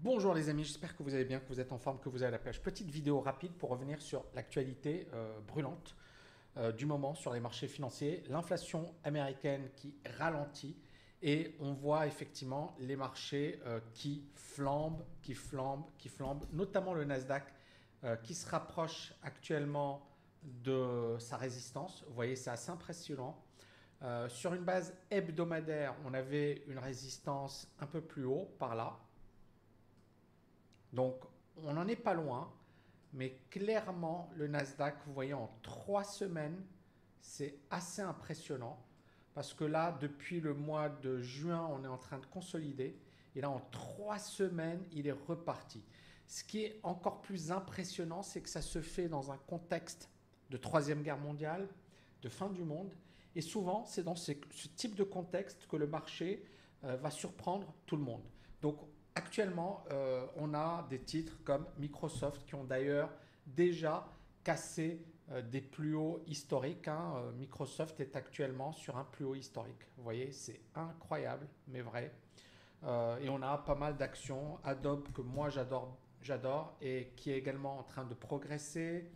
Bonjour les amis, j'espère que vous allez bien, que vous êtes en forme, que vous avez la pêche. Petite vidéo rapide pour revenir sur l'actualité euh, brûlante euh, du moment sur les marchés financiers. L'inflation américaine qui ralentit et on voit effectivement les marchés euh, qui flambent, qui flambent, qui flambent, notamment le Nasdaq qui se rapproche actuellement de sa résistance. Vous voyez, c'est assez impressionnant. sur une base hebdomadaire, on avait une résistance un peu plus haut par là. Donc, on n'en est pas loin, mais clairement, le Nasdaq, vous voyez, en trois semaines, c'est assez impressionnant. Parce que là, depuis le mois de juin, on est en train de consolider. Et là, en trois semaines, il est reparti. Ce qui est encore plus impressionnant, c'est que ça se fait dans un contexte de Troisième Guerre mondiale, de fin du monde. Et souvent, c'est dans ce, type de contexte que le marché euh, va surprendre tout le monde. Donc, Actuellement, euh, on a des titres comme Microsoft qui ont d'ailleurs déjà cassé euh, des plus hauts historiques. Hein. Euh, Microsoft est actuellement sur un plus haut historique. Vous voyez, c'est incroyable, mais vrai. et on a pas mal d'actions. Adobe que moi j'adore, et qui est également en train de progresser.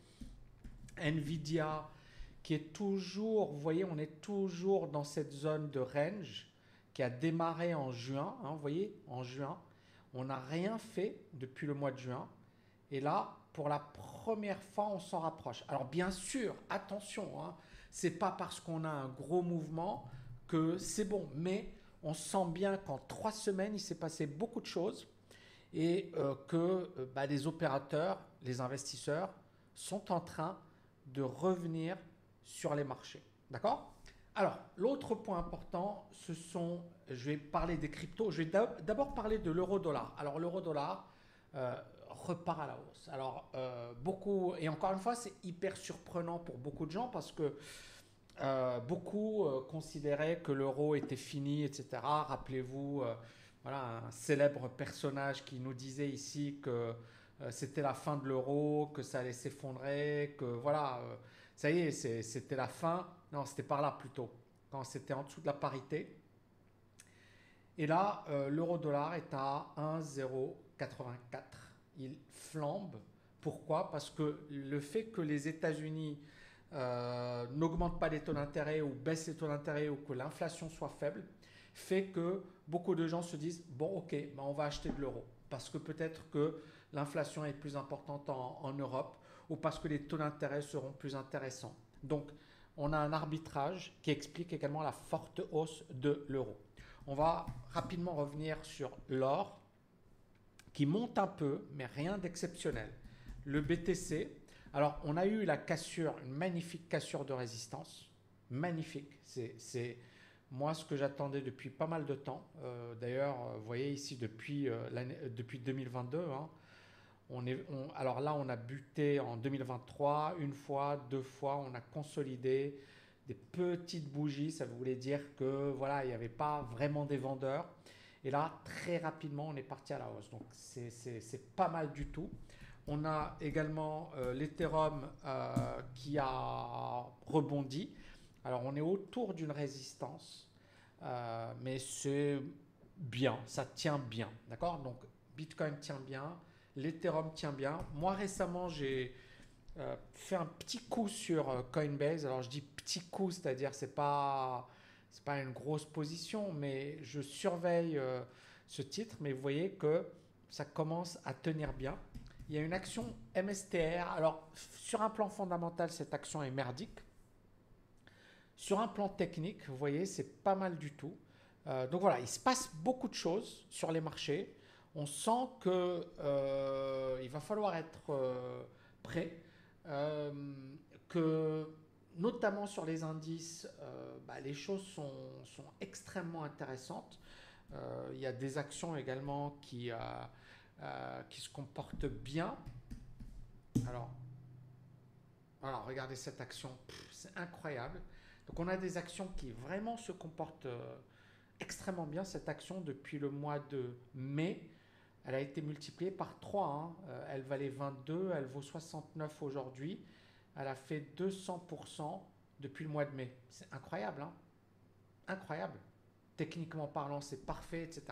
Nvidia qui est toujours, vous voyez, on est toujours dans cette zone de range qui a démarré en juin. Hein, vous voyez, en juin. On n'a rien fait depuis le mois de juin. Et là, pour la première fois, on s'en rapproche. Alors bien sûr, attention, hein, c'est pas parce qu'on a un gros mouvement que c'est bon, mais on sent bien qu'en trois semaines, il s'est passé beaucoup de choses et euh, que euh, bah, les opérateurs, les investisseurs sont en train de revenir sur les marchés. D'accord? Alors, l'autre point important, ce sont, je vais parler des cryptos, je vais d'abord parler de l'euro-dollar. Alors, l'euro-dollar euh, repart à la hausse. Alors, euh, beaucoup, et encore une fois, c'est hyper surprenant pour beaucoup de gens parce que euh, beaucoup considéraient que l'euro était fini, etc. Rappelez-vous, voilà, un célèbre personnage qui nous disait ici que c'était la fin de l'euro, que ça allait s'effondrer, que voilà, ça y est, c'était la fin. Non, c'était par là plutôt, quand c'était en dessous de la parité. Et là, euh, l'euro-dollar est à 1,084. Il flambe. Pourquoi? Parce que le fait que les États-Unis euh, n'augmentent pas les taux d'intérêt ou baissent les taux d'intérêt ou que l'inflation soit faible, fait que beaucoup de gens se disent bon ok, ben, on va acheter de l'euro parce que peut-être que l'inflation est plus importante en, Europe ou parce que les taux d'intérêt seront plus intéressants. Donc on a un arbitrage qui explique également la forte hausse de l'euro. On va rapidement revenir sur l'or qui monte un peu, mais rien d'exceptionnel. Le BTC, alors on a eu la cassure, une magnifique cassure de résistance, magnifique. C'est moi ce que j'attendais depuis pas mal de temps. Euh, d'ailleurs, vous voyez ici depuis, euh, depuis 2022, alors là, on a buté en 2023 une fois, deux fois, on a consolidé des petites bougies. Ça voulait dire que voilà, il n'y avait pas vraiment des vendeurs. Et là, très rapidement, on est parti à la hausse. Donc, c'est pas mal du tout. On a également euh, l'Ethereum euh, qui a rebondi. Alors, on est autour d'une résistance, euh, mais c'est bien, ça tient bien. D'accord? Donc, Bitcoin tient bien, l'Ethereum tient bien. Moi, récemment, j'ai euh, fait un petit coup sur euh, Coinbase. Alors, je dis petit coup, c'est-à-dire c'est pas c'est pas une grosse position, mais je surveille euh, ce titre. Mais vous voyez que ça commence à tenir bien. Il y a une action MSTR. Alors, sur un plan fondamental, cette action est merdique. Sur un plan technique, vous voyez, c'est pas mal du tout. donc voilà, il se passe beaucoup de choses sur les marchés on sent qu'il euh, va falloir être euh, prêt, euh, que notamment sur les indices, bah, les choses sont, extrêmement intéressantes. il y a des actions également qui, se comportent bien. Alors, alors regardez cette action, c'est incroyable. Donc on a des actions qui vraiment se comportent extrêmement bien. Cette action depuis le mois de mai, elle a été multipliée par 3. Hein. Euh, elle valait 22, elle vaut 69 aujourd'hui. Elle a fait 200% depuis le mois de mai. C'est incroyable, hein Incroyable. Techniquement parlant, c'est parfait, etc.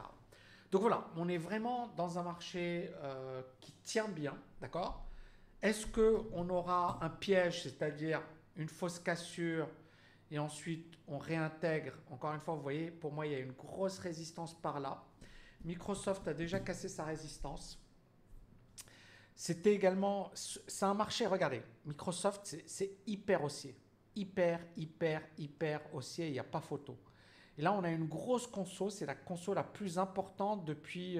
Donc voilà, on est vraiment dans un marché euh, qui tient bien, d'accord? Est-ce qu'on aura un piège, c'est-à-dire une fausse cassure, et ensuite on réintègre? Encore une fois, vous voyez, pour moi, il y a une grosse résistance par là. Microsoft a déjà cassé sa résistance. C'était également, c'est un marché, regardez, Microsoft, c'est hyper haussier. Hyper, hyper, hyper haussier, il n'y a pas photo. Et là, on a une grosse conso, c'est la conso la plus importante depuis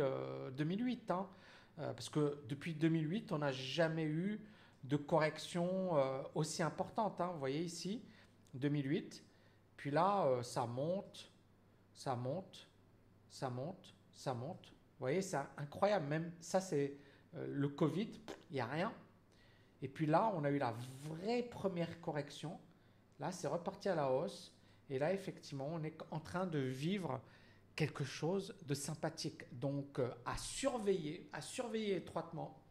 2008. Euh, hein. euh, parce que depuis 2008, on n'a jamais eu de correction euh, aussi importante. Hein. Vous voyez ici, 2008. Puis là, ça monte, ça monte, ça monte, ça monte. Vous voyez, c'est incroyable. Même ça, c'est le Covid, il n'y a rien. Et puis là, on a eu la vraie première correction. Là, c'est reparti à la hausse. Et là, effectivement, on est en train de vivre quelque chose de sympathique. Donc, euh, à surveiller, à surveiller étroitement.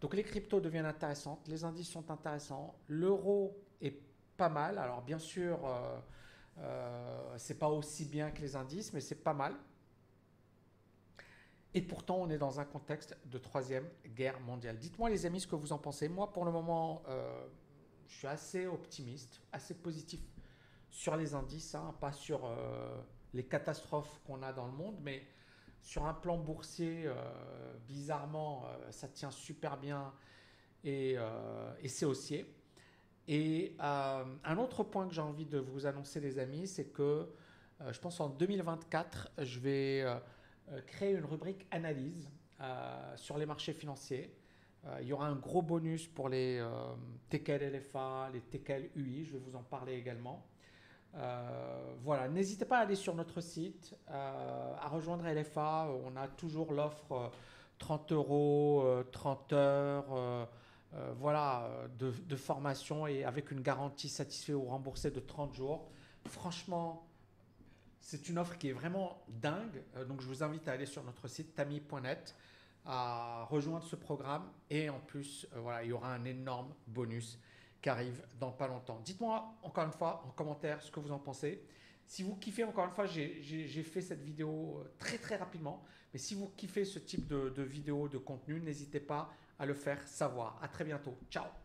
Donc, les cryptos deviennent intéressantes, les indices sont intéressants, l'euro est pas mal. Alors, bien sûr, euh, euh, c'est pas aussi bien que les indices, mais c'est pas mal. Et pourtant, on est dans un contexte de troisième guerre mondiale. Dites-moi, les amis, ce que vous en pensez. Moi, pour le moment, euh, je suis assez optimiste, assez positif sur les indices, hein, pas sur euh, les catastrophes qu'on a dans le monde, mais sur un plan boursier, euh, bizarrement, ça tient super bien et, c'est haussier. Et un autre point que j'ai envie de vous annoncer, les amis, c'est que je pense en 2024, je vais créer une rubrique analyse sur les marchés financiers. il y aura un gros bonus pour les TKL LFA, les TKL UI, je vais vous en parler également. Euh, voilà, n'hésitez pas à aller sur notre site, euh, à rejoindre LFA. On a toujours l'offre 30 euh, euros, 30 heures, voilà, de, formation et avec une garantie satisfait ou remboursée de 30 jours. Franchement, c'est une offre qui est vraiment dingue. donc, je vous invite à aller sur notre site tami.net, à rejoindre ce programme et en plus, voilà, il y aura un énorme bonus qui arrive dans pas longtemps. Dites-moi encore une fois en commentaire ce que vous en pensez. Si vous kiffez, encore une fois, j'ai fait cette vidéo euh, très très rapidement, mais si vous kiffez ce type de, de vidéo, de contenu, n'hésitez pas à le faire savoir. À très bientôt. Ciao